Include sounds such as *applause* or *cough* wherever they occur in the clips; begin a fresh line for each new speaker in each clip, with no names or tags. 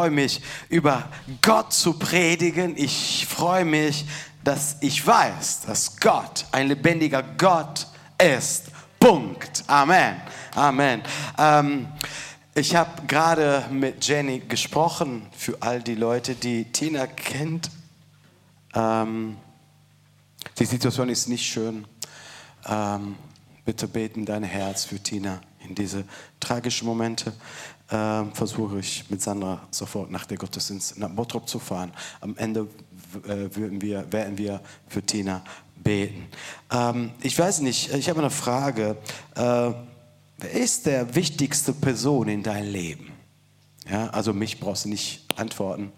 freue mich, über Gott zu predigen. Ich freue mich, dass ich weiß, dass Gott ein lebendiger Gott ist. Punkt. Amen. Amen. Ähm, ich habe gerade mit Jenny gesprochen, für all die Leute, die Tina kennt. Ähm, die Situation ist nicht schön. Ähm, bitte beten dein Herz für Tina in diese tragischen Momente. Ähm, versuche ich mit Sandra sofort nach der Gottesdienst nach Bottrop zu fahren. Am Ende äh, wir, werden wir für Tina beten. Ähm, ich weiß nicht, ich habe eine Frage. Äh, wer ist der wichtigste Person in deinem Leben? Ja, also mich brauchst du nicht antworten.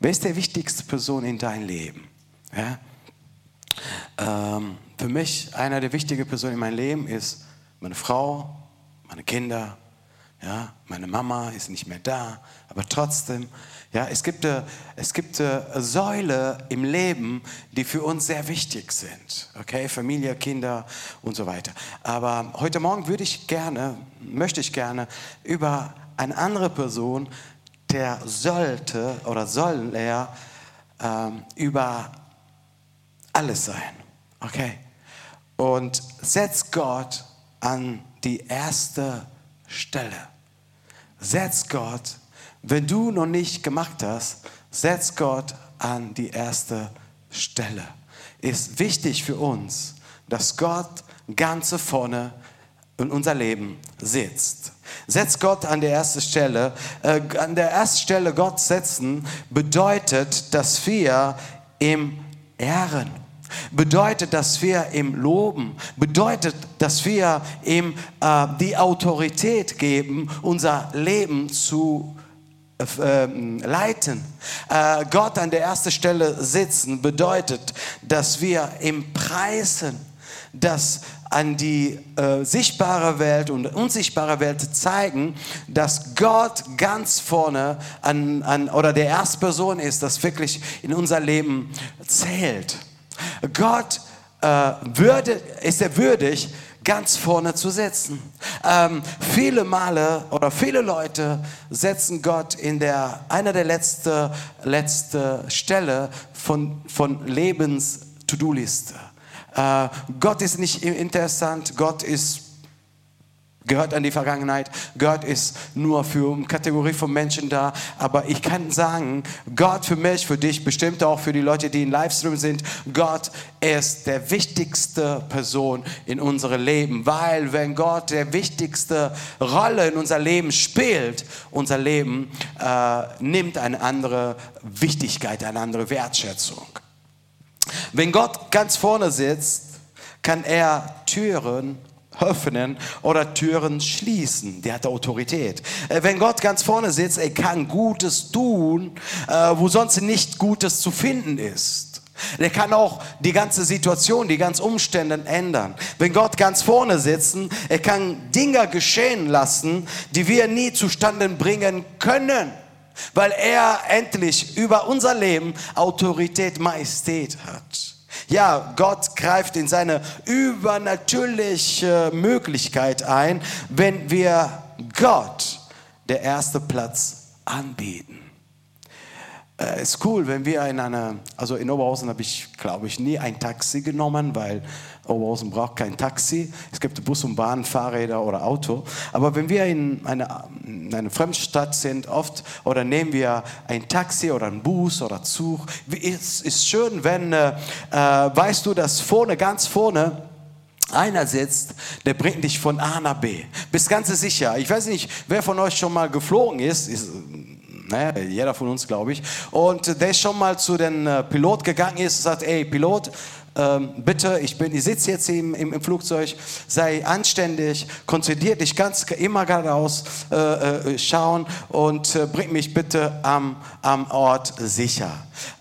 Wer ist der wichtigste Person in deinem Leben? Ja? Ähm, für mich einer der wichtigen Personen in meinem Leben ist meine Frau, meine Kinder. Ja, meine Mama ist nicht mehr da, aber trotzdem, ja, es gibt, es gibt Säule im Leben, die für uns sehr wichtig sind. Okay, Familie, Kinder und so weiter. Aber heute Morgen würde ich gerne, möchte ich gerne über eine andere Person, der sollte oder soll er ähm, über alles sein. Okay? Und setzt Gott an die erste Stelle. Setz Gott, wenn du noch nicht gemacht hast, setz Gott an die erste Stelle. Ist wichtig für uns, dass Gott ganz vorne in unser Leben sitzt. Setz Gott an der ersten Stelle. Äh, an der ersten Stelle Gott setzen bedeutet, dass wir im Ehren bedeutet, dass wir ihm loben, bedeutet, dass wir ihm äh, die Autorität geben, unser Leben zu äh, leiten. Äh, Gott an der ersten Stelle sitzen bedeutet, dass wir ihm preisen, dass an die äh, sichtbare Welt und unsichtbare Welt zeigen, dass Gott ganz vorne an, an, oder der erste Person ist, das wirklich in unser Leben zählt. Gott äh, würde, ist er würdig, ganz vorne zu setzen. Ähm, viele Male oder viele Leute setzen Gott in der, einer der letzten letzte Stelle von, von Lebens-To-Do-Liste. Äh, Gott ist nicht interessant, Gott ist gehört an die Vergangenheit. Gott ist nur für eine Kategorie von Menschen da. Aber ich kann sagen, Gott für mich, für dich, bestimmt auch für die Leute, die in Livestream sind, Gott ist der wichtigste Person in unserem Leben. Weil wenn Gott der wichtigste Rolle in unser Leben spielt, unser Leben äh, nimmt eine andere Wichtigkeit, eine andere Wertschätzung. Wenn Gott ganz vorne sitzt, kann er Türen öffnen oder Türen schließen. Der hat Autorität. Äh, wenn Gott ganz vorne sitzt, er kann Gutes tun, äh, wo sonst nicht Gutes zu finden ist. Der kann auch die ganze Situation, die ganzen Umstände ändern. Wenn Gott ganz vorne sitzt, er kann Dinge geschehen lassen, die wir nie zustande bringen können, weil er endlich über unser Leben Autorität, Majestät hat. Ja, Gott greift in seine übernatürliche Möglichkeit ein, wenn wir Gott der erste Platz anbieten. Äh, ist cool, wenn wir in einer, also in Oberhausen habe ich, glaube ich, nie ein Taxi genommen, weil Oberhausen braucht kein Taxi. Es gibt Bus und Bahn, Fahrräder oder Auto. Aber wenn wir in einer, in einer Fremdstadt sind, oft oder nehmen wir ein Taxi oder einen Bus oder Zug. Es ist schön, wenn, äh, äh, weißt du, dass vorne, ganz vorne, einer sitzt, der bringt dich von A nach B. Bist ganz sicher. Ich weiß nicht, wer von euch schon mal geflogen ist. ist naja, jeder von uns, glaube ich. Und der schon mal zu dem äh, Pilot gegangen ist und sagt, ey, Pilot, ähm, bitte, ich, bin, ich sitze jetzt im, im, im, Flugzeug, sei anständig, konzentriert dich ganz immer geradeaus äh, äh, schauen und äh, bring mich bitte am, am Ort sicher.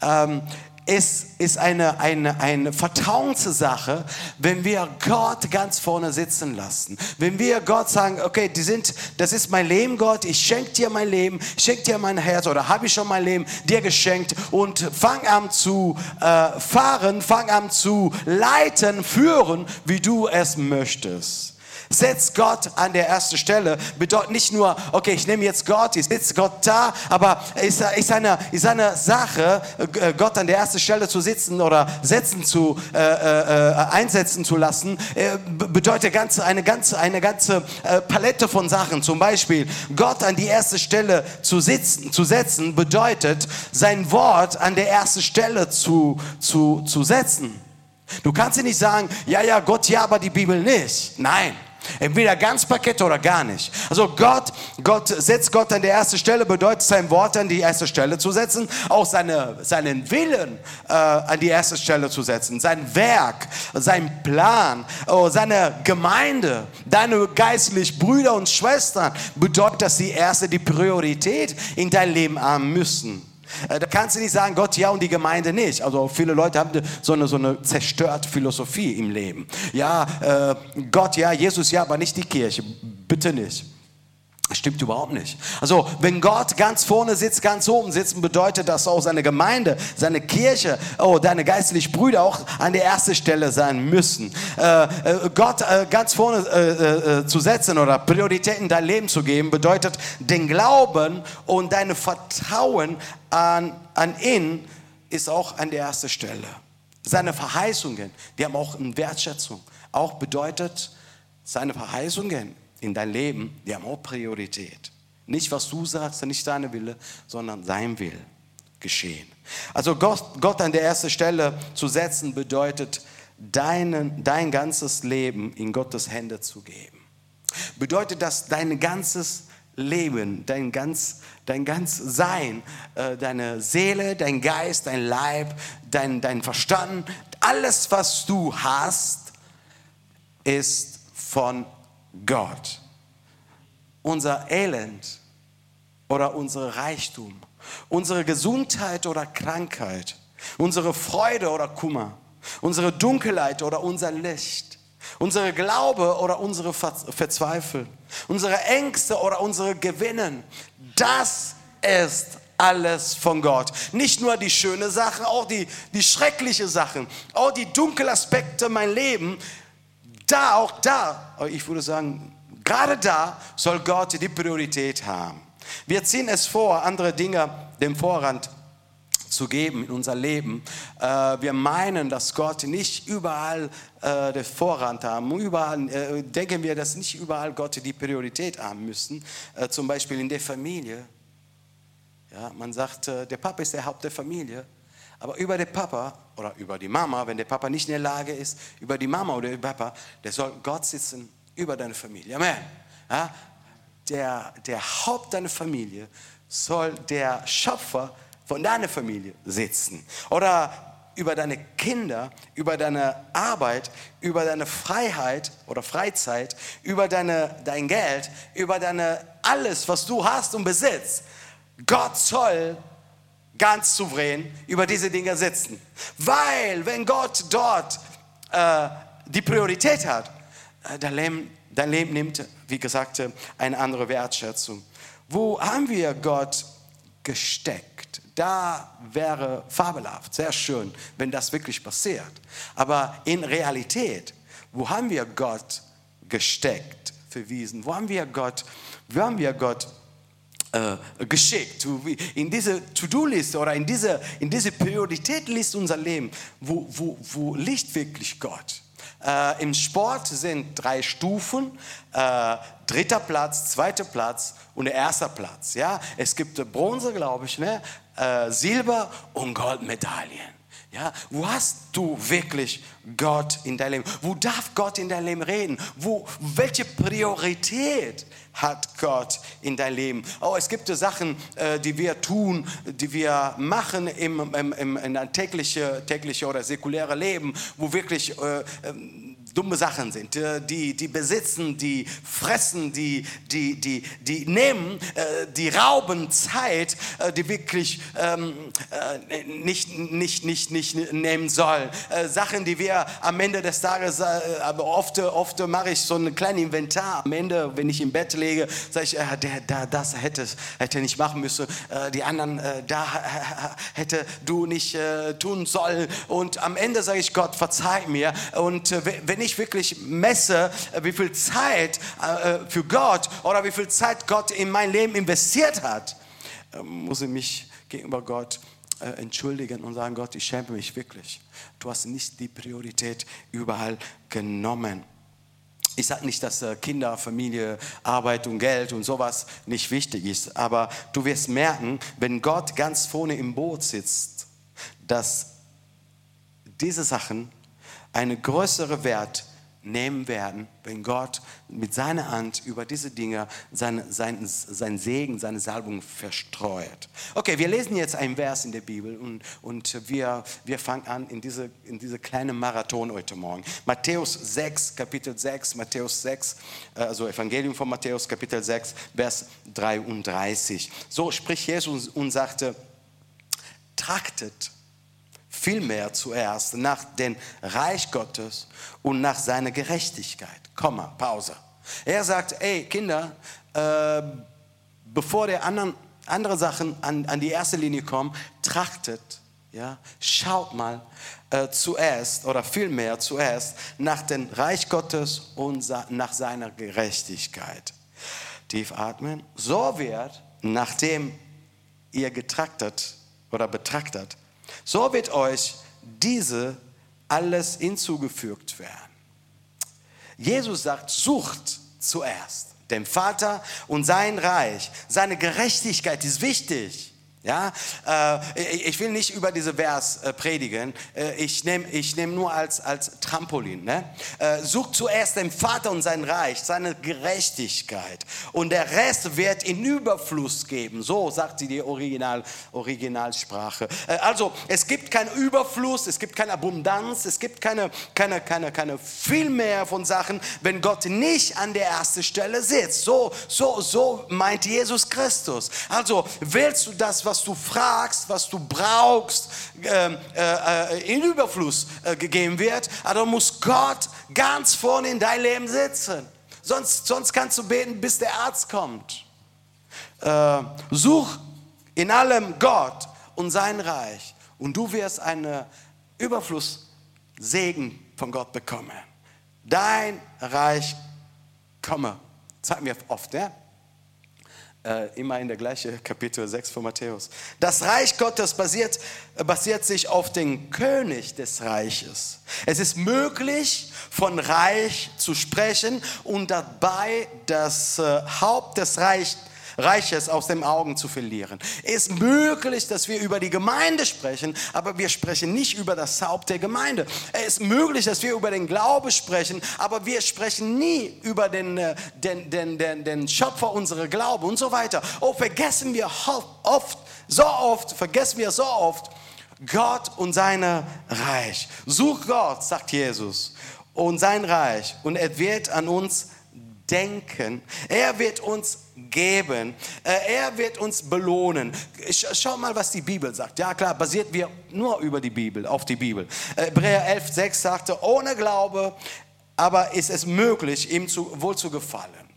Ähm, es ist eine, eine, eine Vertrauenssache, wenn wir Gott ganz vorne sitzen lassen. Wenn wir Gott sagen, okay, die sind, das ist mein Leben, Gott, ich schenke dir mein Leben, schenke dir mein Herz oder habe ich schon mein Leben dir geschenkt und fang an zu äh, fahren, fang an zu leiten, führen, wie du es möchtest. Setz Gott an der ersten Stelle. Bedeutet nicht nur, okay, ich nehme jetzt Gott, ich sitze Gott da, aber ist, ist, eine, ist eine Sache, äh, Gott an der ersten Stelle zu sitzen oder setzen zu, äh, äh, einsetzen zu lassen, äh, bedeutet ganz, eine ganze, eine ganze äh, Palette von Sachen. Zum Beispiel, Gott an die erste Stelle zu, sitzen, zu setzen, bedeutet, sein Wort an der ersten Stelle zu, zu, zu setzen. Du kannst nicht sagen, ja, ja, Gott ja, aber die Bibel nicht. Nein. Entweder ganz Paket oder gar nicht. Also Gott, Gott setzt Gott an die erste Stelle, bedeutet sein Wort an die erste Stelle zu setzen, auch seine, seinen Willen äh, an die erste Stelle zu setzen, sein Werk, sein Plan, oh, seine Gemeinde, deine geistlich Brüder und Schwestern, bedeutet, dass die erste die Priorität in dein Leben haben müssen. Äh, da kannst du nicht sagen, Gott ja und die Gemeinde nicht. Also viele Leute haben so eine, so eine zerstörte Philosophie im Leben. Ja, äh, Gott ja, Jesus ja, aber nicht die Kirche. Bitte nicht. Stimmt überhaupt nicht. Also, wenn Gott ganz vorne sitzt, ganz oben sitzt, bedeutet das auch seine Gemeinde, seine Kirche, oh, deine geistlichen Brüder auch an der ersten Stelle sein müssen. Äh, äh, Gott äh, ganz vorne äh, äh, zu setzen oder Prioritäten in dein Leben zu geben, bedeutet den Glauben und dein Vertrauen an, an ihn ist auch an der ersten Stelle. Seine Verheißungen, die haben auch eine Wertschätzung. Auch bedeutet, seine Verheißungen in dein Leben, die haben auch Priorität. Nicht, was du sagst, nicht deine Wille, sondern sein Will geschehen. Also Gott, Gott an der ersten Stelle zu setzen, bedeutet, deinen, dein ganzes Leben in Gottes Hände zu geben. Bedeutet das, dein ganzes Leben, dein ganz, dein ganz Sein, äh, deine Seele, dein Geist, dein Leib, dein, dein Verstand, alles, was du hast, ist von Gott. Unser Elend oder unser Reichtum, unsere Gesundheit oder Krankheit, unsere Freude oder Kummer, unsere Dunkelheit oder unser Licht, unsere Glaube oder unsere Verzweifel, unsere Ängste oder unsere Gewinnen, das ist alles von Gott. Nicht nur die schönen Sachen, auch die, die schrecklichen Sachen, auch die dunklen Aspekte mein Leben, da, auch da, ich würde sagen, gerade da soll Gott die Priorität haben. Wir ziehen es vor, andere Dinge dem Vorrang zu geben in unser Leben. Äh, wir meinen, dass Gott nicht überall äh, den Vorrang haben. Überall äh, denken wir, dass nicht überall Gott die Priorität haben müssen. Zum Beispiel in der Familie. Ja, man sagt, der Papa ist der Haupt der Familie. Aber über den Papa oder über die Mama, wenn der Papa nicht in der Lage ist, über die Mama oder den Papa, der soll Gott sitzen über deine Familie. Amen. Ja, der, der Haupt deiner Familie soll der Schöpfer von deiner Familie sitzen. Oder über deine Kinder, über deine Arbeit, über deine Freiheit oder Freizeit, über deine, dein Geld, über deine alles, was du hast und besitzt. Gott soll ganz souverän über diese Dinge sitzen. Weil wenn Gott dort äh, die Priorität hat, äh, dein, Leben, dein Leben nimmt, wie gesagt, eine andere Wertschätzung. Wo haben wir Gott gesteckt? Da wäre fabelhaft, sehr schön, wenn das wirklich passiert. Aber in Realität, wo haben wir Gott gesteckt, verwiesen? Wo haben wir Gott, wo haben wir Gott äh, geschickt, in diese To-Do-Liste oder in diese, in diese Prioritätliste unser Leben, wo, wo, wo liegt wirklich Gott? Äh, Im Sport sind drei Stufen, äh, dritter Platz, zweiter Platz und der erste Platz. Ja? Es gibt Bronze, glaube ich, ne? Äh, Silber und Goldmedaillen. Ja, wo hast du wirklich Gott in deinem Leben? Wo darf Gott in deinem Leben reden? Wo, welche Priorität hat Gott in dein Leben? Oh, es gibt Sachen, äh, die wir tun, die wir machen im, im, im, im tägliche, tägliche oder säkuläre Leben, wo wirklich äh, ähm, dumme Sachen sind, äh, die, die besitzen, die fressen, die, die, die, die nehmen, äh, die rauben Zeit, äh, die wirklich ähm, nicht, nicht, nicht, nicht nehmen sollen. Sachen, die wir am Ende des Tages, aber oft, oft mache ich so ein kleines Inventar. Am Ende, wenn ich im Bett lege, sage ich, der, der, das hätte, hätte nicht machen müssen, die anderen, da hätte du nicht tun sollen. Und am Ende sage ich, Gott, verzeih mir. Und wenn wenn ich wirklich messe, äh, wie viel Zeit äh, für Gott oder wie viel Zeit Gott in mein Leben investiert hat, äh, muss ich mich gegenüber Gott entschuldigen und sagen, Gott, ich schäme mich wirklich. Du hast nicht die Priorität überall genommen. Ich sage nicht, dass Kinder, Familie, Arbeit und Geld und sowas nicht wichtig ist, aber du wirst merken, wenn Gott ganz vorne im Boot sitzt, dass diese Sachen einen größeren Wert nehmen werden, wenn Gott mit seiner Hand über diese Dinge seinen sein, sein Segen, seine Salbung verstreut. Okay, wir lesen jetzt einen Vers in der Bibel und, und wir, wir fangen an in diese, in diese kleine Marathon heute Morgen. Matthäus 6, Kapitel 6, Matthäus 6, äh, also Evangelium von Matthäus, Kapitel 6, Vers 33. So spricht Jesus und sagte, trachtet vielmehr zuerst nach dem Reich Gottes und nach seiner Gerechtigkeit. Komma, Pause. Er sagt, ey Kinder, äh, bevor der anderen, andere Sachen an, an die erste Linie kommen, trachtet, ja, schaut mal äh, zuerst oder vielmehr zuerst nach dem Reich Gottes und nach seiner Gerechtigkeit. Tief atmen. So wird, nachdem ihr getrachtet oder betrachtet, so wird euch diese alles hinzugefügt werden. Jesus sagt, sucht zuerst den Vater und sein Reich. Seine Gerechtigkeit ist wichtig. Ja, äh, ich will nicht über diese Vers äh, predigen. Äh, ich nehme ich nehm nur als, als Trampolin. Ne? Sucht zuerst den Vater und sein Reich, seine Gerechtigkeit. Und der Rest wird in Überfluss geben. So sagt sie die Original, Originalsprache. Also, es gibt keinen Überfluss, es gibt keine Abundanz, es gibt keine, keine, keine, keine viel mehr von Sachen, wenn Gott nicht an der ersten Stelle sitzt. So, so, so meint Jesus Christus. Also, willst du das, was was du fragst, was du brauchst, ähm, äh, äh, in Überfluss äh, gegeben wird, aber muss Gott ganz vorne in dein Leben sitzen. Sonst, sonst kannst du beten, bis der Arzt kommt. Äh, such in allem Gott und sein Reich und du wirst einen Überflusssegen von Gott bekommen. Dein Reich komme. Sagen wir oft, ja? Äh, immer in der gleichen Kapitel 6 von Matthäus. Das Reich Gottes basiert, basiert sich auf den König des Reiches. Es ist möglich, von Reich zu sprechen und dabei das äh, Haupt des Reichs Reiches aus den Augen zu verlieren. Es ist möglich, dass wir über die Gemeinde sprechen, aber wir sprechen nicht über das Haupt der Gemeinde. Es ist möglich, dass wir über den Glaube sprechen, aber wir sprechen nie über den, äh, den, den, den, den Schöpfer unserer Glaube und so weiter. Oh, vergessen wir oft, so oft, vergessen wir so oft, Gott und sein Reich. Such Gott, sagt Jesus, und sein Reich und er wird an uns denken. Er wird uns geben. Äh, er wird uns belohnen. Schau mal, was die Bibel sagt. Ja klar, basiert wir nur über die Bibel, auf die Bibel. Hebräer 11, 6 sagte, ohne Glaube aber ist es möglich, ihm zu, wohl zu gefallen.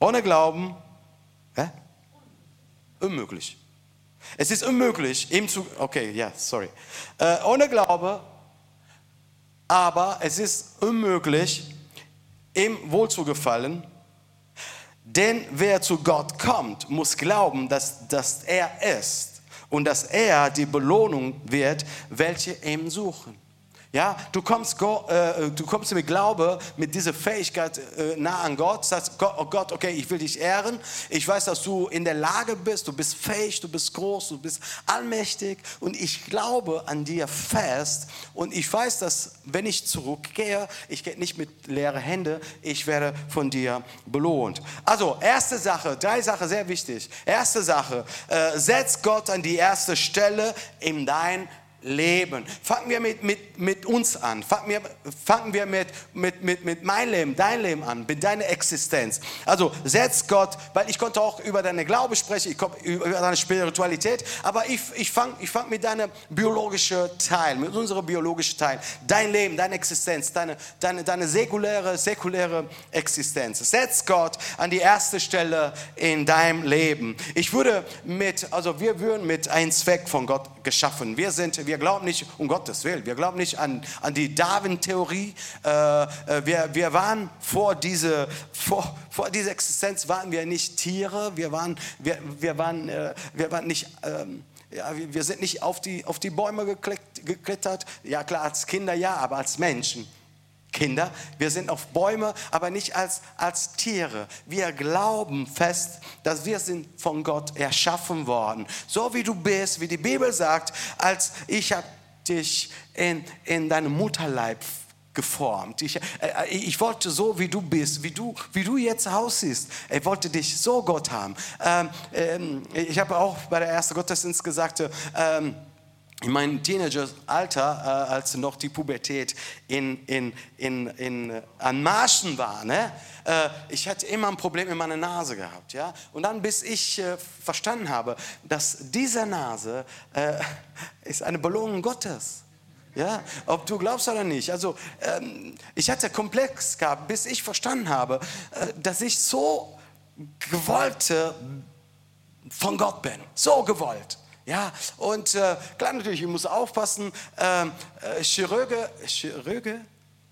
Ohne Glauben, hä? unmöglich. Es ist unmöglich, ihm zu, okay, ja, sorry. Äh, ohne Glaube, aber es ist unmöglich, ihm wohl zu gefallen denn wer zu Gott kommt, muss glauben, dass, dass er ist und dass er die Belohnung wird, welche ihm suchen. Ja, du kommst, äh, du kommst mit Glaube, mit dieser Fähigkeit äh, nah an Gott, sagst, oh Gott, okay, ich will dich ehren. Ich weiß, dass du in der Lage bist, du bist fähig, du bist groß, du bist allmächtig und ich glaube an dir fest und ich weiß, dass wenn ich zurückgehe, ich gehe nicht mit leeren Händen, ich werde von dir belohnt. Also, erste Sache, drei Sachen sehr wichtig. Erste Sache, äh, setz Gott an die erste Stelle in dein leben. Fangen wir mit, mit, mit uns an. Fangen wir, fangen wir mit, mit, mit, mit meinem Leben, dein Leben an, mit deiner Existenz. Also setz Gott, weil ich konnte auch über deine Glaube sprechen, ich komme über deine Spiritualität, aber ich, ich fange ich fang mit deinem biologischen Teil, mit unserem biologischen Teil, dein Leben, deine Existenz, deine, deine, deine säkuläre, säkuläre Existenz. Setz Gott an die erste Stelle in deinem Leben. Ich würde mit, also wir würden mit einem Zweck von Gott geschaffen. Wir sind, wir wir glauben nicht, um Gottes Willen, wir glauben nicht an, an die Darwin-Theorie. Äh, äh, wir, wir waren vor diese, vor, vor dieser Existenz waren wir nicht Tiere, wir waren, wir, wir waren, äh, wir waren nicht... Ähm, ja, wir sind nicht auf die, auf die Bäume geklettert. Ja, klar, als Kinder ja, aber als Menschen. Kinder, wir sind auf Bäume, aber nicht als, als Tiere. Wir glauben fest, dass wir sind von Gott erschaffen worden. So wie du bist, wie die Bibel sagt, als ich habe dich in, in deinem Mutterleib geformt. Ich, äh, ich wollte so, wie du bist, wie du, wie du jetzt aussiehst. Ich wollte dich so Gott haben. Ähm, ähm, ich habe auch bei der ersten Gottesdienst gesagt, ähm, in meinem Teenageralter, äh, als noch die Pubertät in, in, in, in, äh, an Marschen war, ne? Äh, ich hatte immer ein Problem in meiner Nase gehabt. Ja? Und dann, bis ich äh, verstanden habe, dass diese Nase äh, ist eine Belohnung Gottes. Ja, ob du glaubst oder nicht. Also ähm, ich hatte Komplex gehabt, bis ich verstanden habe, äh, dass ich so gewollt von Gott bin. So gewollt. Ja, und äh, klar natürlich, ich muss aufpassen, ähm, äh, Chirurge, Chirurge,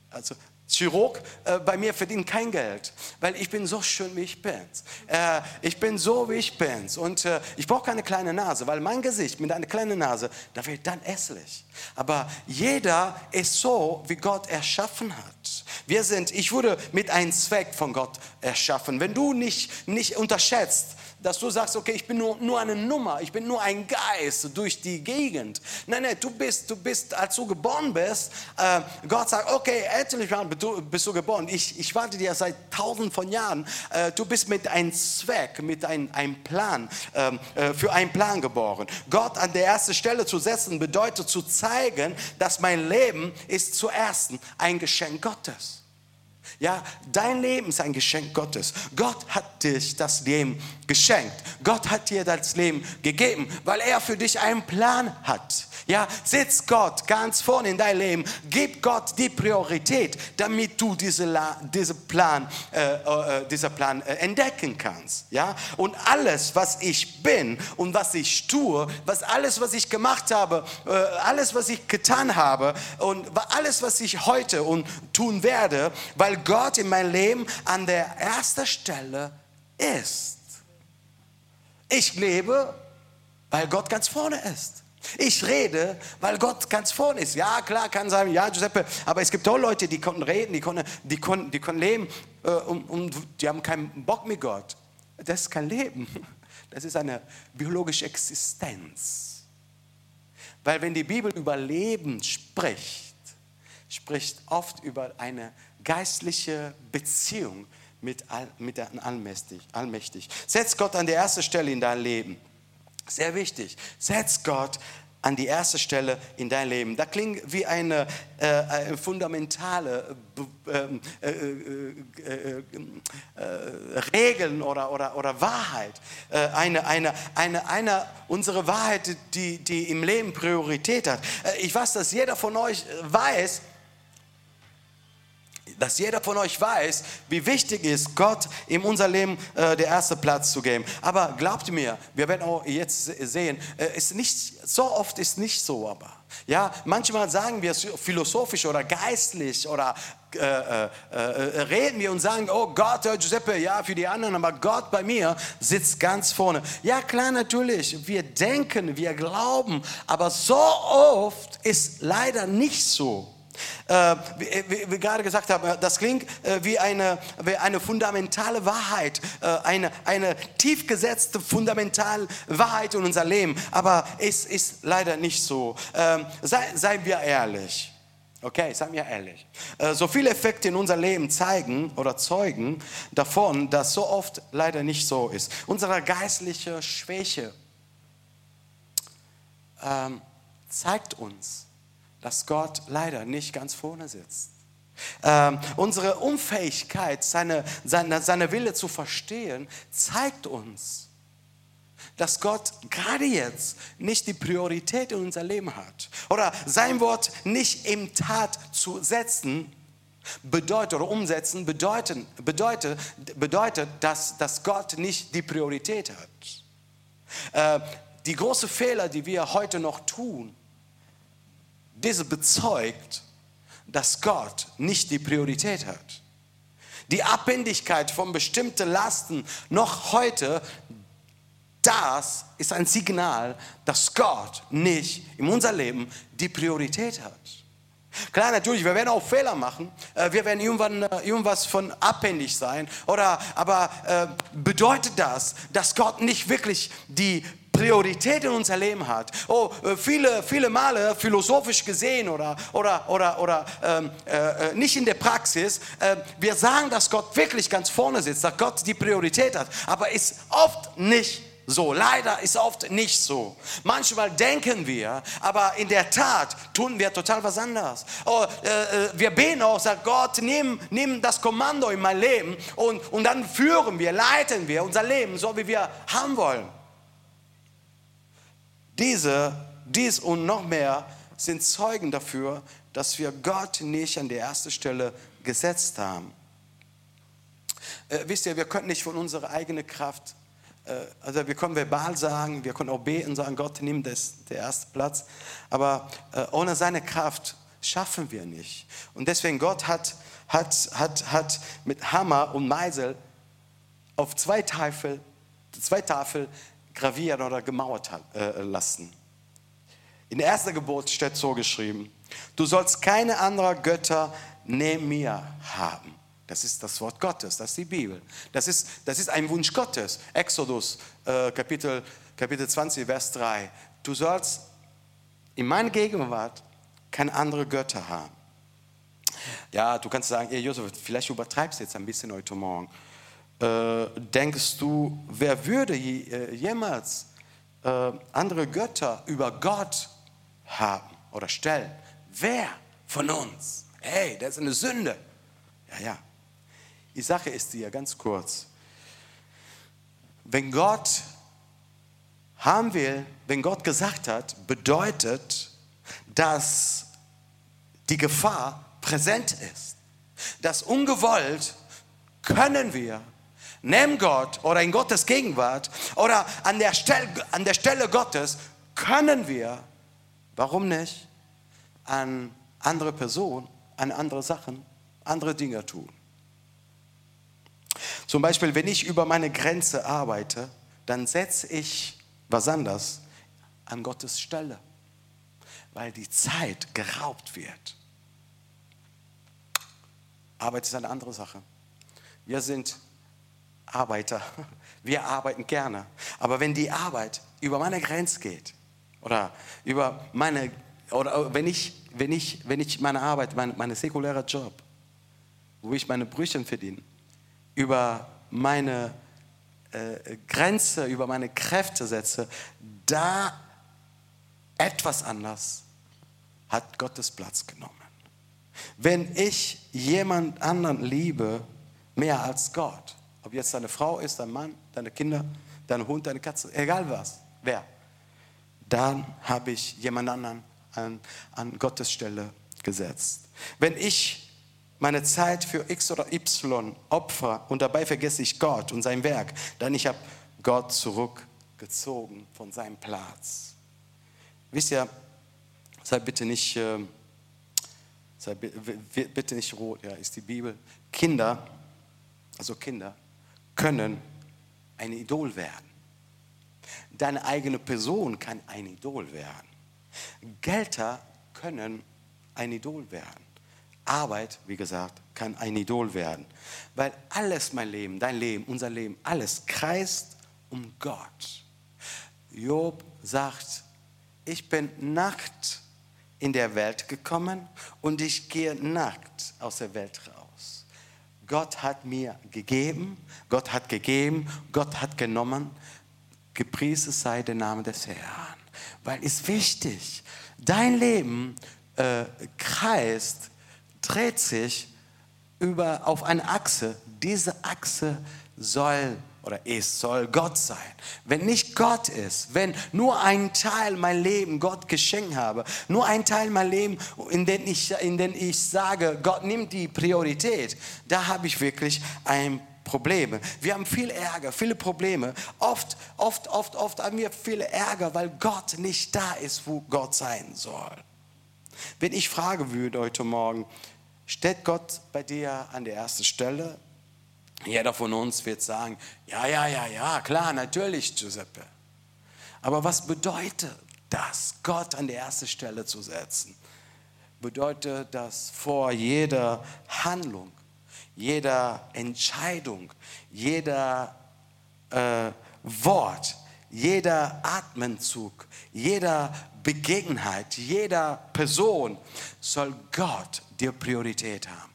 also Chirurg äh, bei mir verdient kein Geld, weil ich bin so schön, wie ich bin. Äh, ich bin so, wie ich bin. Und äh, ich brauche keine kleine Nase, weil mein Gesicht mit einer kleinen Nase, da wird dann hässlich. Aber jeder ist so, wie Gott erschaffen hat. Wir sind, ich wurde mit einem Zweck von Gott erschaffen. Wenn du nicht, nicht unterschätzt, dass du sagst, okay, ich bin nur, nur eine Nummer, ich bin nur ein Geist durch die Gegend. Nein, nein, du bist, du bist, als du geboren bist, äh, Gott sagt, okay, endlich bist du geboren. Ich, ich warte dir seit tausend von Jahren. Äh, du bist mit einem Zweck, mit einem, einem Plan, ähm, äh, für einen Plan geboren. Gott an der ersten Stelle zu setzen, bedeutet zu zeigen, dass mein Leben ist zuerst ein Geschenk Gottes. Ja, dein Leben ist ein Geschenk Gottes. Gott hat dich das Leben geschenkt. Gott hat dir das Leben gegeben, weil er für dich einen Plan hat. Ja, sitz Gott ganz vorne in dein Leben. Gib Gott die Priorität, damit du diese, diese Plan, äh, äh, dieser Plan äh, entdecken kannst. Ja, und alles, was ich bin und was ich tue, was alles, was ich gemacht habe, äh, alles, was ich getan habe und alles, was ich heute und tun werde, weil Gott in meinem Leben an der ersten Stelle ist. Ich lebe, weil Gott ganz vorne ist. Ich rede, weil Gott ganz vorne ist. Ja, klar, kann sein, ja, Giuseppe, aber es gibt auch Leute, die konnten reden, die konnten, die konnten, die konnten leben äh, und, und die haben keinen Bock mit Gott. Das ist kein Leben. Das ist eine biologische Existenz. Weil wenn die Bibel über Leben spricht, spricht oft über eine geistliche Beziehung mit, all, mit der Allmächtig, Allmächtig. Setz Gott an die erste Stelle in dein Leben. Sehr wichtig. Setz Gott an die erste Stelle in dein Leben. Das klingt wie eine, äh, eine fundamentale ähm, äh, äh, äh, Regeln oder, oder, oder Wahrheit. Äh, eine, eine, eine, eine unserer Wahrheit, die, die im Leben Priorität hat. Äh, ich weiß, dass jeder von euch weiß, dass jeder von euch weiß, wie wichtig ist, Gott in unser Leben äh, der erste Platz zu geben. Aber glaubt mir, wir werden auch jetzt sehen, äh, ist nicht, so oft ist nicht so aber. Ja, manchmal sagen wir es philosophisch oder geistlich oder äh, äh, äh, reden wir und sagen, oh Gott, äh, Giuseppe, ja, für die anderen, aber Gott bei mir sitzt ganz vorne. Ja, klar, natürlich, wir denken, wir glauben, aber so oft ist leider nicht so. Äh, wie, äh, wie, gerade gesagt habe, äh, das klingt äh, wie, eine, wie eine fundamentale Wahrheit, äh, eine, eine tief gesetzte fundamentale Wahrheit in unser Leben. Aber es ist leider nicht so. Ähm, sei, seien wir ehrlich. Okay, seien wir ehrlich. Äh, so viele Effekte in unser Leben zeigen oder zeugen davon, dass so oft leider nicht so ist. Unsere geistliche Schwäche ähm, zeigt uns, dass Gott leider nicht ganz vorne sitzt. Ähm, unsere Unfähigkeit, seine, seine, seine Wille zu verstehen, zeigt uns, dass Gott gerade jetzt nicht die Priorität in unser Leben hat. Oder sein Wort nicht im Tat zu setzen, bedeutet oder umsetzen, bedeutet, bedeutet, bedeutet dass, dass Gott nicht die Priorität hat. Äh, die großen Fehler, die wir heute noch tun, diese bezeugt, dass Gott nicht die Priorität hat. Die Abhängigkeit von bestimmten Lasten noch heute, das ist ein Signal, dass Gott nicht in unser Leben die Priorität hat. Klar, natürlich, wir werden auch Fehler machen. Äh, wir werden irgendwann äh, irgendwas von abhängig sein. Oder, aber äh, bedeutet das, dass Gott nicht wirklich die Priorität in unser Leben hat. Oh, viele, viele Male philosophisch gesehen oder, oder, oder, oder ähm, äh, nicht in der Praxis. Äh, wir sagen, dass Gott wirklich ganz vorne sitzt, dass Gott die Priorität hat, aber ist oft nicht so. Leider ist oft nicht so. Manchmal denken wir, aber in der Tat tun wir total was anderes. Oh, äh, äh, wir beten auch, sagen, Gott, nimm, nimm das Kommando in mein Leben und, und dann führen wir, leiten wir unser Leben so, wie wir haben wollen. Diese, dies und noch mehr sind Zeugen dafür, dass wir Gott nicht an die erste Stelle gesetzt haben. Äh, wisst ihr, wir können nicht von unserer eigenen Kraft äh, also wir können verbal sagen, wir können auch beten, sagen, Gott nimm das, den ersten Platz. Aber äh, ohne seine Kraft schaffen wir nicht. Und deswegen Gott hat, hat, hat, hat mit Hammer und Meisel auf zwei Tafel, zwei Tafel gravieren oder gemauert äh, lassen. In der ersten Gebot steht so geschrieben, du sollst keine anderen Götter neben mir haben. Das ist das Wort Gottes, das ist die Bibel. Das ist, das ist ein Wunsch Gottes. Exodus, äh, Kapitel, Kapitel 20, Vers 3. Du sollst in meiner Gegenwart keine andere Götter haben. Ja, du kannst sagen, hey Josef, vielleicht übertreibst du jetzt ein bisschen heute Morgen. Äh, denkst du, wer würde äh, jemals äh, andere Götter über Gott haben oder stellen? Wer von uns? Hey, das ist eine Sünde. Ja, ja, die Sache ist dir ganz kurz. Wenn Gott haben will, wenn Gott gesagt hat, bedeutet, dass die Gefahr präsent ist. Dass ungewollt können wir neben Gott oder in Gottes Gegenwart oder an der Stelle, an der Stelle Gottes können wir, warum nicht, an andere Personen, an andere Sachen, andere Dinge tun. Zum Beispiel, wenn ich über meine Grenze arbeite, dann setze ich was anderes an Gottes Stelle, weil die Zeit geraubt wird. Arbeit ist eine andere Sache. Wir sind Arbeiter. *laughs* Wir arbeiten gerne. Aber wenn die Arbeit über meine Grenze geht oder über meine oder wenn ich wenn ich wenn ich meine Arbeit, meine, meine säkuläre Job, wo ich meine Brüchen verdiene, über meine äh, Grenze, über meine Kräfte setze, da etwas anders hat Gottes Platz genommen. Wenn ich jemand anderen liebe, mehr als Gott, ob jetzt deine Frau ist, dein Mann, deine Kinder, dein Hund, deine Katze, egal was, wer, dann habe ich jemand anderen an, an Gottes Stelle gesetzt. Wenn ich meine Zeit für X oder Y opfer und dabei vergesse ich Gott und sein Werk, dann ich habe Gott zurückgezogen von seinem Platz. Wisst ihr, sei bitte nicht, äh, sei bitte nicht rot, ja, ist die Bibel. Kinder, also Kinder, können ein Idol werden. Deine eigene Person kann ein Idol werden. Gelder können ein Idol werden. Arbeit, wie gesagt, kann ein Idol werden. Weil alles, mein Leben, dein Leben, unser Leben, alles kreist um Gott. Job sagt, ich bin nackt in der Welt gekommen und ich gehe nackt aus der Welt raus. Gott hat mir gegeben, Gott hat gegeben, Gott hat genommen. Gepriesen sei der Name des Herrn. Weil es wichtig, dein Leben äh, kreist dreht sich über, auf eine Achse. Diese Achse soll oder es soll Gott sein. Wenn nicht Gott ist, wenn nur ein Teil mein Leben Gott geschenkt habe, nur ein Teil mein Leben, in dem ich, in dem ich sage, Gott nimmt die Priorität, da habe ich wirklich ein Problem. Wir haben viel Ärger, viele Probleme. Oft, oft, oft, oft haben wir viel Ärger, weil Gott nicht da ist, wo Gott sein soll. Wenn ich frage würde heute Morgen, steht Gott bei dir an der ersten Stelle? Jeder von uns wird sagen, ja, ja, ja, ja, klar, natürlich, Giuseppe. Aber was bedeutet das, Gott an die erste Stelle zu setzen? Bedeutet das vor jeder Handlung, jeder Entscheidung, jeder äh, Wort, jeder Atemzug, jeder Begegnheit, jeder Person soll Gott die Priorität haben.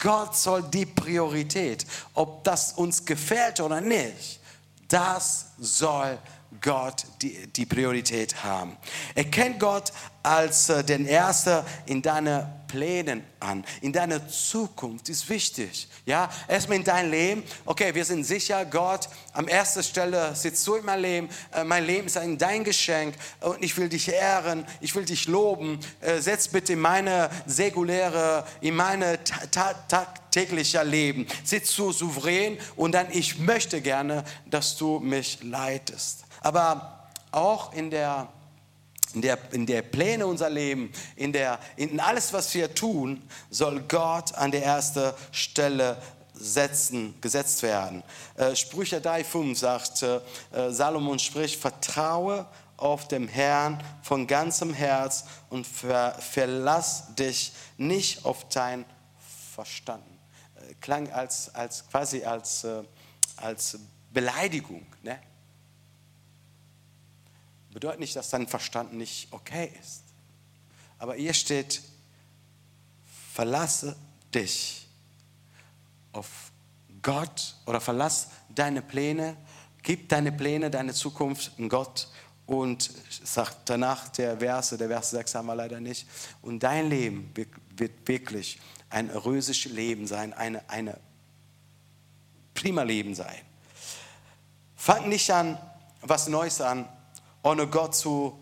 Gott soll die Priorität, ob das uns gefällt oder nicht, das soll Gott die, die Priorität haben. Erkennt Gott als äh, den Ersten in deinen Plänen an, in deiner Zukunft ist wichtig. Ja, erstmal in dein Leben. Okay, wir sind sicher, Gott an erster Stelle sitzt du in meinem Leben. Äh, mein Leben ist ein dein Geschenk und ich will dich ehren, ich will dich loben. Äh, setz bitte in meine säkuläre, in meine tagtägliche Leben. Sitzt du souverän und dann ich möchte gerne, dass du mich leitest. Aber auch in der, in der, in der Pläne unser Leben, in, der, in alles, was wir tun, soll Gott an der ersten Stelle setzen, gesetzt werden. Äh, Sprüche 3,5 sagt, äh, Salomon spricht, vertraue auf dem Herrn von ganzem Herz und ver, verlass dich nicht auf dein Verstand. Äh, klang als, als quasi als, als Beleidigung. Ne? Bedeutet nicht, dass dein Verstand nicht okay ist. Aber hier steht, verlasse dich auf Gott oder verlass deine Pläne, gib deine Pläne, deine Zukunft in Gott und sagt danach der Verse, der Vers 6 haben wir leider nicht, und dein Leben wird wirklich ein rösisches Leben sein, eine, eine prima Leben sein. Fang nicht an, was Neues an, ohne Gott zu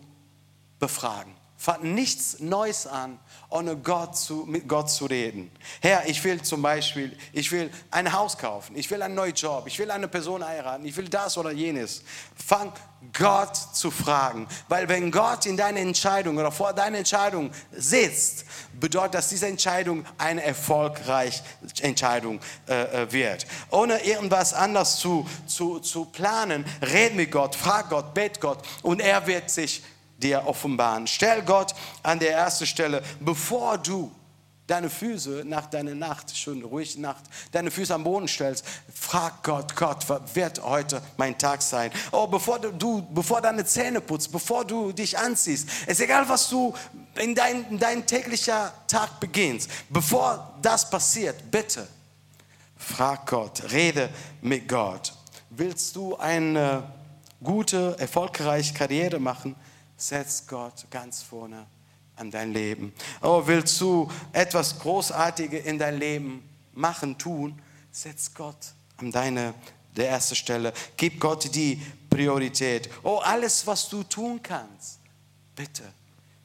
befragen. Fang nichts Neues an, ohne Gott zu, mit Gott zu reden. Herr, ich will zum Beispiel, ich will ein Haus kaufen, ich will einen neuen Job, ich will eine Person heiraten, ich will das oder jenes. Fang Gott zu fragen, weil wenn Gott in deiner Entscheidung oder vor deiner Entscheidung sitzt, bedeutet das, diese Entscheidung eine erfolgreiche Entscheidung äh, äh wird. Ohne irgendwas anders zu, zu, zu planen, red mit Gott, frag Gott, bet Gott und er wird sich dir offenbaren. Stell Gott an der ersten Stelle, bevor du deine Füße nach deiner Nacht, schön ruhig Nacht, deine Füße am Boden stellst, frag Gott, Gott, wird heute mein Tag sein? Oh, bevor du, bevor deine Zähne putzt, bevor du dich anziehst, ist egal, was du in dein, in dein täglicher Tag beginnst, bevor das passiert, bitte, frag Gott, rede mit Gott. Willst du eine gute, erfolgreiche Karriere machen? Setz Gott ganz vorne an dein Leben. Oh, willst du etwas Großartiges in dein Leben machen, tun? Setz Gott an deine der erste Stelle. Gib Gott die Priorität. Oh, alles, was du tun kannst, bitte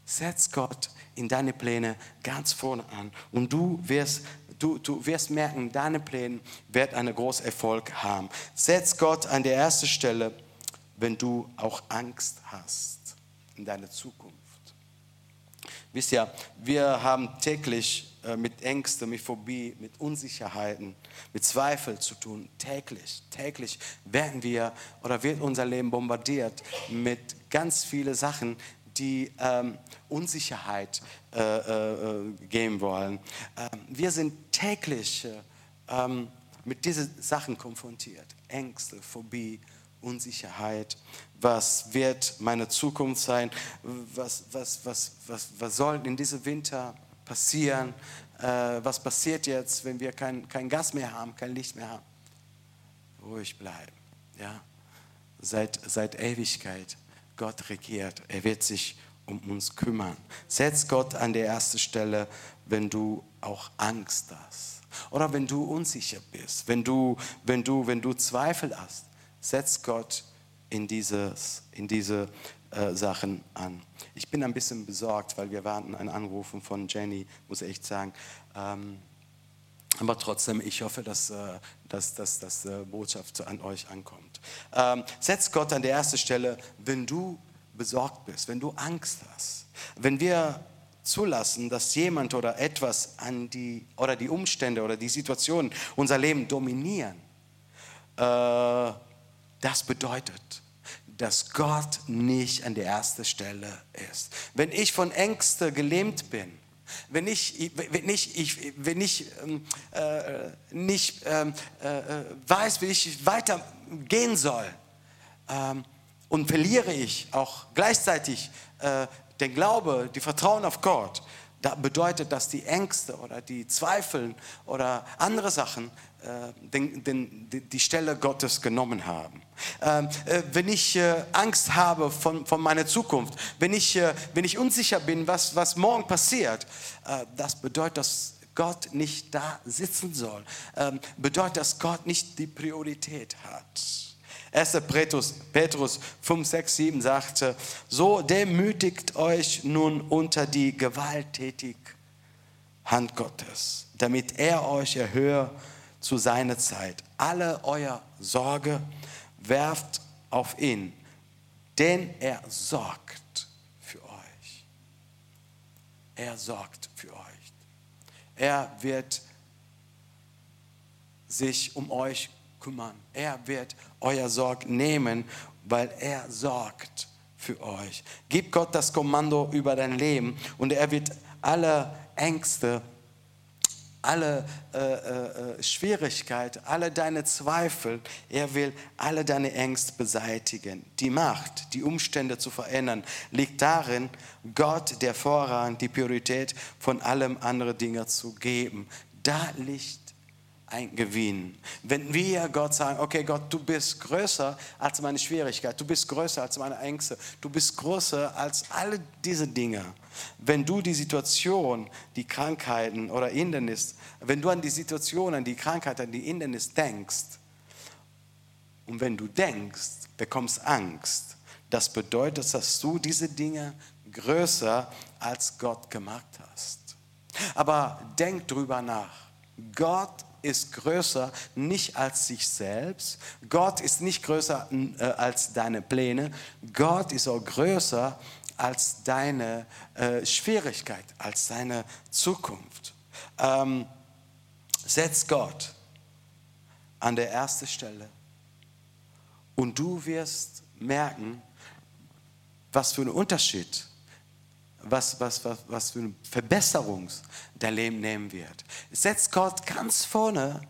setz Gott in deine Pläne ganz vorne an und du wirst Du, du wirst merken, deine Pläne werden einen großen Erfolg haben. Setz Gott an der ersten Stelle, wenn du auch Angst hast in deine Zukunft. Wisst ihr, wir haben täglich äh, mit Ängsten, mit Phobie, mit Unsicherheiten, mit Zweifel zu tun. Täglich, täglich werden wir oder wird unser Leben bombardiert mit ganz vielen Sachen, die ähm, Unsicherheit äh, äh, geben wollen. Ähm, wir sind täglich ähm, mit diesen Sachen konfrontiert. Ängste, Phobie, Unsicherheit. Was wird meine Zukunft sein? Was, was, was, was, was soll in diesem Winter passieren? Äh, was passiert jetzt, wenn wir kein, kein Gas mehr haben, kein Licht mehr haben? Ruhig bleiben. Ja? Seit, seit Ewigkeit. Gott regiert. Er wird sich um uns kümmern. Setz Gott an der ersten Stelle, wenn du auch Angst hast. Oder wenn du unsicher bist, wenn du, wenn du, wenn du Zweifel hast setzt Gott in, dieses, in diese äh, Sachen an. Ich bin ein bisschen besorgt, weil wir warten einen Anrufen von Jenny, muss ich echt sagen. Ähm, aber trotzdem, ich hoffe, dass, äh, dass, dass, äh, Botschaft an euch ankommt. Ähm, setz Gott an der ersten Stelle, wenn du besorgt bist, wenn du Angst hast. Wenn wir zulassen, dass jemand oder etwas an die oder die Umstände oder die Situation unser Leben dominieren. Äh, das bedeutet, dass Gott nicht an der ersten Stelle ist. Wenn ich von Ängste gelähmt bin, wenn ich, wenn ich, ich, wenn ich ähm, äh, nicht ähm, äh, weiß, wie ich weitergehen soll, ähm, und verliere ich auch gleichzeitig äh, den Glaube, die Vertrauen auf Gott, da bedeutet das die Ängste oder die Zweifel oder andere Sachen äh, den, den, die Stelle Gottes genommen haben. Ähm, äh, wenn ich äh, Angst habe von, von meiner Zukunft, wenn ich, äh, wenn ich unsicher bin, was, was morgen passiert, äh, das bedeutet, dass Gott nicht da sitzen soll. Ähm, bedeutet, dass Gott nicht die Priorität hat. 1. Petrus, Petrus 5, 6, 7 sagte, so demütigt euch nun unter die gewalttätige Hand Gottes, damit er euch erhöhe zu seiner Zeit. Alle euer Sorge werft auf ihn, denn er sorgt für euch. Er sorgt für euch. Er wird sich um euch kümmern. Er wird euer Sorg nehmen, weil er sorgt für euch. Gib Gott das Kommando über dein Leben und er wird alle Ängste, alle äh, äh, Schwierigkeiten, alle deine Zweifel, er will alle deine Ängste beseitigen. Die Macht, die Umstände zu verändern, liegt darin, Gott der Vorrang, die Priorität von allem anderen Dingen zu geben. Da liegt ein Gewinn. Wenn wir Gott sagen, okay Gott, du bist größer als meine Schwierigkeit, du bist größer als meine Ängste, du bist größer als alle diese Dinge. Wenn du die Situation, die Krankheiten oder Hindernis, wenn du an die Situation, an die Krankheit, an die Hindernis denkst, und wenn du denkst, bekommst Angst, das bedeutet, dass du diese Dinge größer als Gott gemacht hast. Aber denk drüber nach. Gott ist größer nicht als sich selbst. Gott ist nicht größer äh, als deine Pläne. Gott ist auch größer als deine äh, Schwierigkeit, als deine Zukunft. Ähm, setz Gott an der ersten Stelle und du wirst merken, was für ein Unterschied was, was, was, was für eine Verbesserung dein Leben nehmen wird. Setz Gott ganz vorne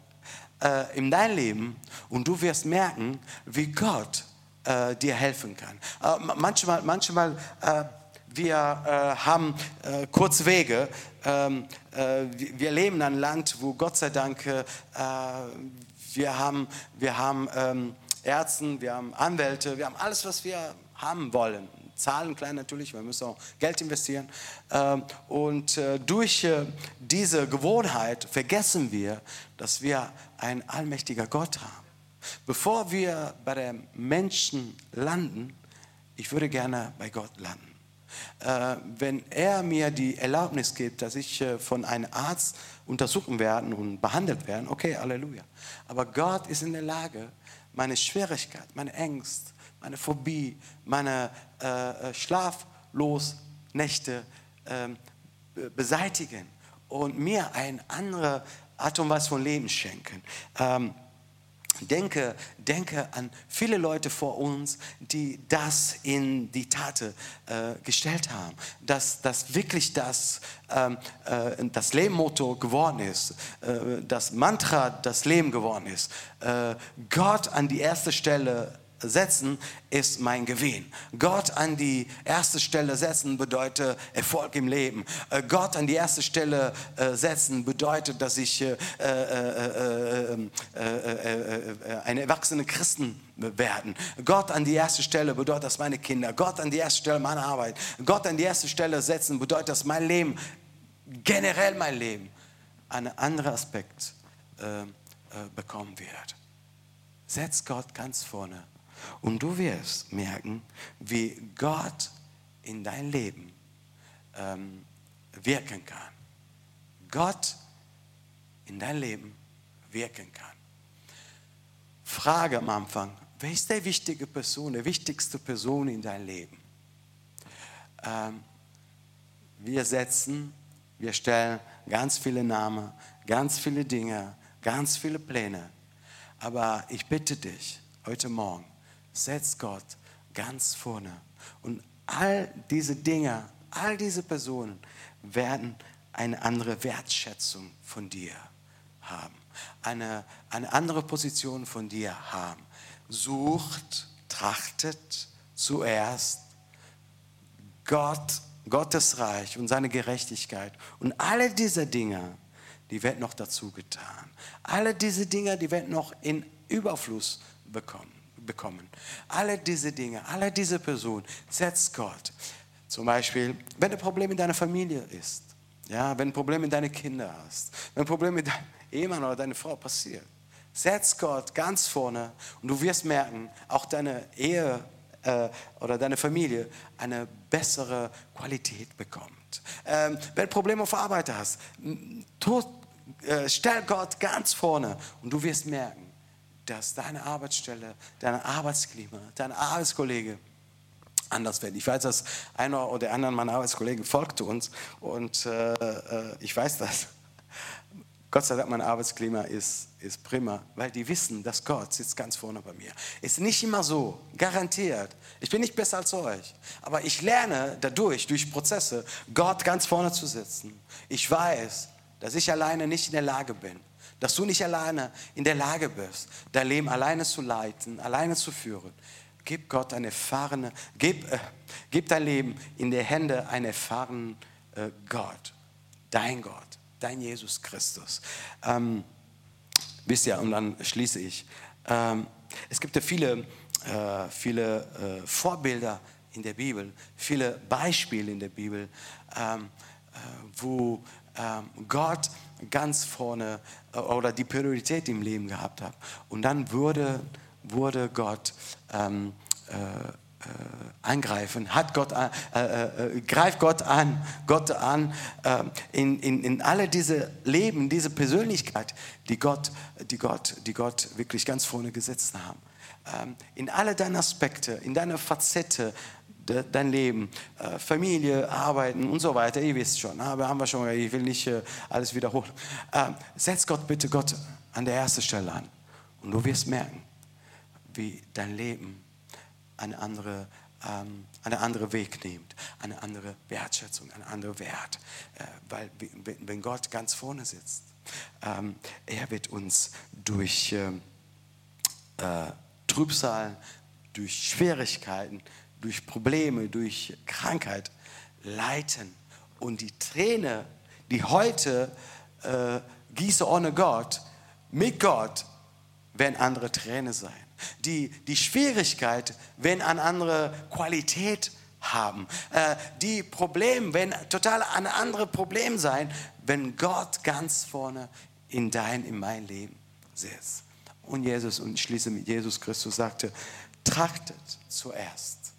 äh, in dein Leben und du wirst merken, wie Gott äh, dir helfen kann. Äh, manchmal, manchmal äh, wir äh, haben äh, kurze Wege. Ähm, wir leben in einem Land, wo Gott sei Dank wir haben, wir haben ähm, Ärzte, wir haben Anwälte, wir haben alles, was wir haben wollen. Zahlen klein natürlich, wir müssen auch Geld investieren. Ähm, und äh, durch äh, diese Gewohnheit vergessen wir, dass wir einen allmächtiger Gott haben. Bevor wir bei den Menschen landen, ich würde gerne bei Gott landen. Äh, wenn er mir die Erlaubnis gibt, dass ich von einem Arzt untersuchen werde und behandelt werde, okay, Halleluja. Aber Gott ist in der Lage, meine Schwierigkeit, meine Ängste, meine Phobie, meine äh, äh Schlaflosnächte äh, beseitigen und mir eine andere Art und Weise von Leben schenken. Ähm, Denke, denke an viele Leute vor uns, die das in die Tate äh, gestellt haben, dass das wirklich das, ähm, äh, das Lebenmotto geworden ist, äh, das Mantra das Leben geworden ist. Äh, Gott an die erste Stelle setzen, ist mein Gewinn. Gott an die erste Stelle setzen bedeutet Erfolg im Leben. Äh, Gott an die erste Stelle äh, setzen bedeutet, dass ich äh, ein erwachsener Christen werden. Gott an die erste Stelle bedeutet, dass meine Kinder, Gott an die erste Stelle meine Arbeit, Gott an die erste Stelle setzen bedeutet, dass mein Leben, generell mein Leben, einen anderen Aspekt bekommen wird. Setz Gott ganz vorne. Und du wirst merken, wie Gott in dein Leben ähm, wirken kann. Gott in dein Leben wirken kann. Frage am Anfang, wer ist die wichtige Person, die wichtigste Person in deinem Leben? Ähm, wir setzen, wir stellen ganz viele Namen, ganz viele Dinge, ganz viele Pläne. Aber ich bitte dich heute Morgen, setz Gott ganz vorne. Und all diese Dinge, all diese Personen werden eine andere Wertschätzung von dir haben, eine, eine andere Position von dir haben. Sucht, trachtet zuerst Gott, Gottes Reich und seine Gerechtigkeit. Und alle diese Dinge, die werden noch dazu getan. Alle diese Dinge, die werden noch in Überfluss bekommen. Bekommen. Alle diese Dinge, alle diese Personen, setzt Gott. Zum Beispiel, wenn ein Problem in deiner Familie ist, ja, wenn ein Problem mit deinen Kindern hast, wenn ein Problem mit deinem Ehemann oder deiner Frau passiert, setz Gott ganz vorne und du wirst merken, auch deine Ehe äh, oder deine Familie eine bessere Qualität bekommt. Ähm, wenn Probleme auf Arbeit hast, tut, äh, stell Gott ganz vorne und du wirst merken, dass deine Arbeitsstelle, dein Arbeitsklima, dein Arbeitskollege anders werden. Ich weiß, dass einer oder der andere meiner Arbeitskollegen folgt uns und äh, äh, ich weiß das. *laughs* Gott sei Dank, mein Arbeitsklima ist, ist prima, weil die wissen, dass Gott sitzt ganz vorne bei mir. Ist nicht immer so, garantiert. Ich bin nicht besser als euch, aber ich lerne dadurch, durch Prozesse, Gott ganz vorne zu sitzen. Ich weiß, dass ich alleine nicht in der Lage bin, dass du nicht alleine in der Lage bist, dein Leben alleine zu leiten, alleine zu führen. Gib Gott eine erfahrene, gib, äh, gib dein Leben in die Hände eines erfahrenen äh, Gott, dein Gott dein Jesus Christus. Ähm, wisst ihr, und dann schließe ich. Ähm, es gibt ja viele, äh, viele äh, Vorbilder in der Bibel, viele Beispiele in der Bibel, ähm, äh, wo Gott ganz vorne äh, oder die Priorität im Leben gehabt hat. Und dann wurde, wurde Gott ähm, äh, äh, eingreifen, hat Gott, äh, äh, äh, greift Gott an, Gott an äh, in, in, in alle diese Leben, diese Persönlichkeit, die Gott, die Gott, die Gott wirklich ganz vorne gesetzt haben. Ähm, in alle deine Aspekte, in deine Facette, dein Leben, äh, Familie, Arbeiten und so weiter, ihr wisst schon, aber haben wir schon, ich will nicht alles wiederholen. Ähm, setz Gott bitte Gott an der ersten Stelle an und du wirst merken, wie dein Leben eine andere, ähm, eine Weg nimmt, eine andere Wertschätzung, einen anderen Wert. Äh, weil wenn Gott ganz vorne sitzt, ähm, er wird uns durch ähm, äh, Trübsal, durch Schwierigkeiten, durch Probleme, durch Krankheit leiten. Und die Träne, die heute äh, gieße ohne Gott, mit Gott, werden andere Tränen sein die, die Schwierigkeit, wenn eine andere Qualität haben. Äh, die Probleme, wenn total ein anderes Problem sein, wenn Gott ganz vorne in dein, in mein Leben sitzt. Und Jesus, und ich schließe mit Jesus Christus, sagte, trachtet zuerst,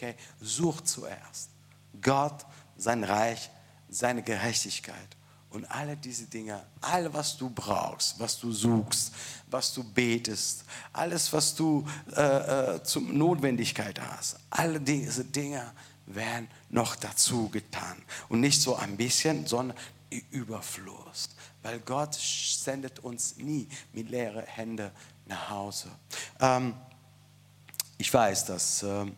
okay, sucht zuerst Gott, sein Reich, seine Gerechtigkeit und alle diese Dinge, all was du brauchst, was du suchst, was du betest, alles, was du äh, äh, zum Notwendigkeit hast, alle diese Dinge werden noch dazu getan. Und nicht so ein bisschen, sondern Überfluss. Weil Gott sendet uns nie mit leeren Händen nach Hause. Ähm, ich weiß, dass äh, äh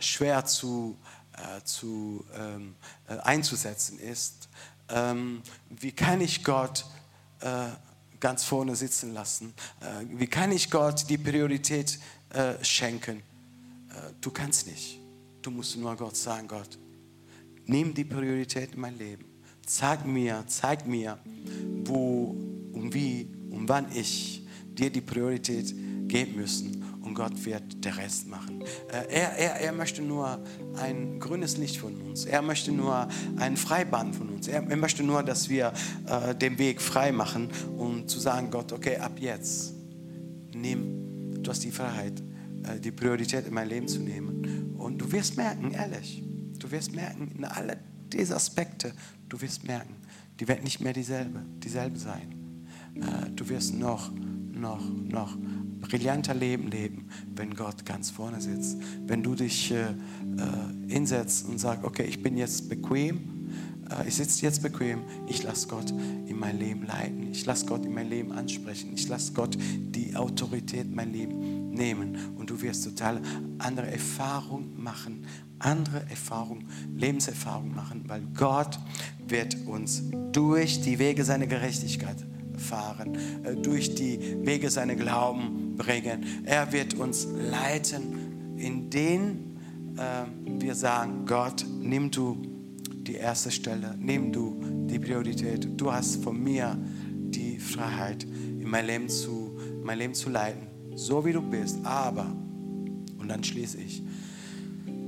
schwer zu, äh, zu ähm, äh, einzusetzen ist ähm, wie kann ich Gott äh, ganz vorne sitzen lassen? Äh, wie kann ich Gott die Priorität äh, schenken? Äh, du kannst nicht. Du musst nur Gott sagen, Gott, nimm die Priorität in mein Leben. Zeig mir, zeig mir, wo und wie und wann ich dir die Priorität geben müssen und Gott wird den Rest machen. Äh, er, er, er möchte nur ein grünes Licht von uns. Er möchte nur ein Freibahn von uns. Er, er möchte nur, dass wir äh, den Weg frei machen und zu sagen, Gott, okay, ab jetzt nimm, du hast die Freiheit, äh, die Priorität in mein Leben zu nehmen. Und du wirst merken, ehrlich, du wirst merken, in alle diese Aspekte, du wirst merken, die werden nicht mehr dieselbe, dieselbe sein. Äh, du wirst noch, noch, noch brillanter Leben leben, wenn Gott ganz vorne sitzt. Wenn du dich äh, äh, hinsetzt und sagst, okay, ich bin jetzt bequem, äh, ich sitze jetzt bequem, ich lasse Gott in mein Leben leiten, ich lasse Gott in mein Leben ansprechen, ich lasse Gott die Autorität in mein Leben nehmen und du wirst total andere Erfahrungen machen, andere Erfahrungen, Lebenserfahrungen machen, weil Gott wird uns durch die Wege seiner Gerechtigkeit fahren, äh, durch die Wege seiner Glauben bringen. Er wird uns leiten, in denen äh, wir sagen, Gott, nimm du die erste Stelle, nimm du die Priorität. Du hast von mir die Freiheit, in mein Leben zu, mein Leben zu leiten, so wie du bist. Aber, und dann schließe ich,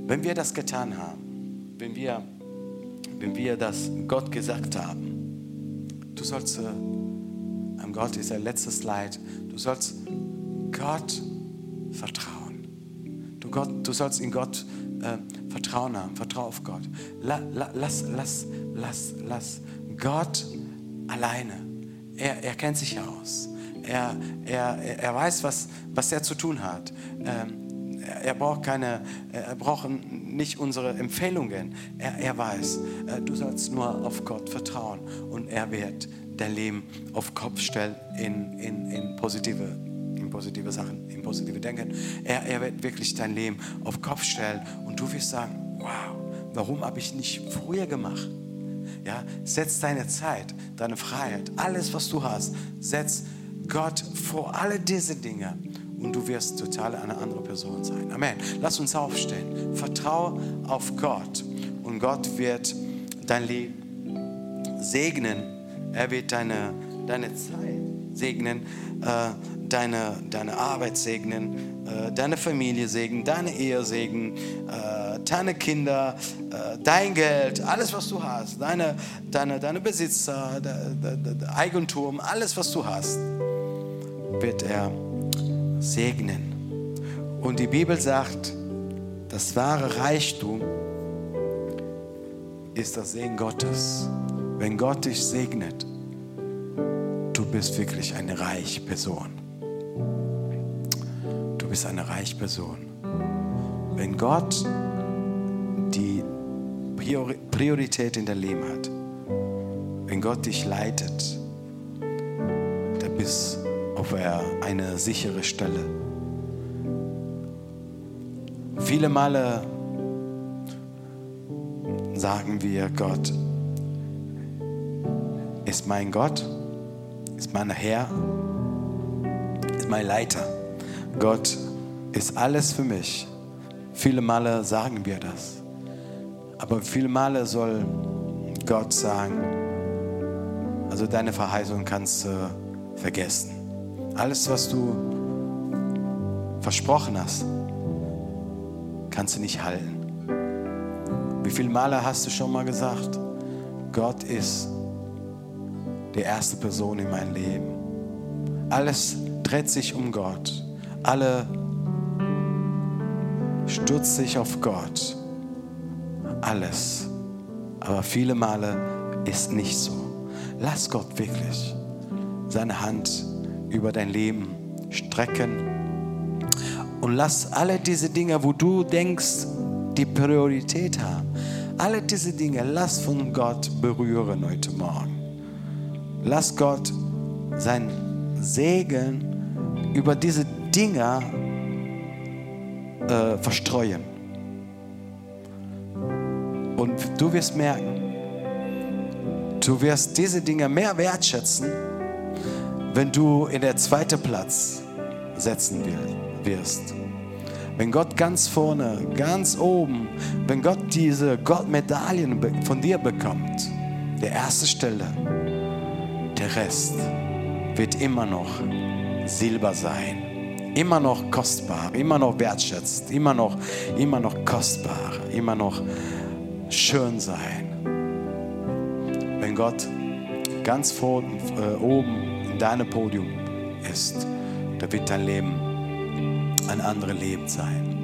wenn wir das getan haben, wenn wir, wenn wir das Gott gesagt haben, du sollst, äh, am Gott ist der letzte Slide, du sollst Gott vertrauen. Du, Gott, du sollst in Gott äh, Vertrauen haben, vertrau auf Gott. La, la, lass, lass, lass, lass Gott alleine. Er, er kennt sich aus. Er, er, er weiß, was, was er zu tun hat. Ähm, er, er, braucht keine, er braucht nicht unsere Empfehlungen. Er, er weiß, äh, du sollst nur auf Gott vertrauen und er wird dein Leben auf Kopf stellen in, in, in positive in positive Sachen, in positive Denken. Er, er wird wirklich dein Leben auf Kopf stellen und du wirst sagen, wow, warum habe ich nicht früher gemacht? Ja, setz deine Zeit, deine Freiheit, alles, was du hast, setz Gott vor alle diese Dinge und du wirst total eine andere Person sein. Amen. Lass uns aufstehen. Vertraue auf Gott und Gott wird dein Leben segnen. Er wird deine, deine Zeit segnen. Äh, deine, deine Arbeit segnen, äh, deine Familie segnen, deine Ehe segnen, äh, deine Kinder, äh, dein Geld, alles, was du hast, deine, deine, deine Besitzer, de, de, de Eigentum, alles, was du hast, wird er segnen. Und die Bibel sagt, das wahre Reichtum ist das Segen Gottes. Wenn Gott dich segnet, du bist wirklich eine reiche Person bist eine reiche Person. Wenn Gott die Priorität in dein Leben hat, wenn Gott dich leitet, dann bist auf eine sichere Stelle. Viele Male sagen wir, Gott ist mein Gott, ist mein Herr, ist mein Leiter. Gott ist alles für mich. Viele Male sagen wir das. Aber viele Male soll Gott sagen, also deine Verheißung kannst du vergessen. Alles, was du versprochen hast, kannst du nicht halten. Wie viele Male hast du schon mal gesagt, Gott ist die erste Person in meinem Leben. Alles dreht sich um Gott. Alle stürzt sich auf Gott. Alles. Aber viele Male ist nicht so. Lass Gott wirklich seine Hand über dein Leben strecken und lass alle diese Dinge, wo du denkst, die Priorität haben, alle diese Dinge, lass von Gott berühren heute Morgen. Lass Gott sein Segen über diese Dinge äh, verstreuen. Und du wirst merken, du wirst diese Dinge mehr wertschätzen, wenn du in der zweiten Platz setzen wirst. Wenn Gott ganz vorne, ganz oben, wenn Gott diese Goldmedaillen von dir bekommt, der erste Stelle, der Rest wird immer noch Silber sein immer noch kostbar, immer noch wertschätzt, immer noch, immer noch kostbar, immer noch schön sein. Wenn Gott ganz vor, äh, oben in deinem Podium ist, da wird dein Leben ein anderes Leben sein.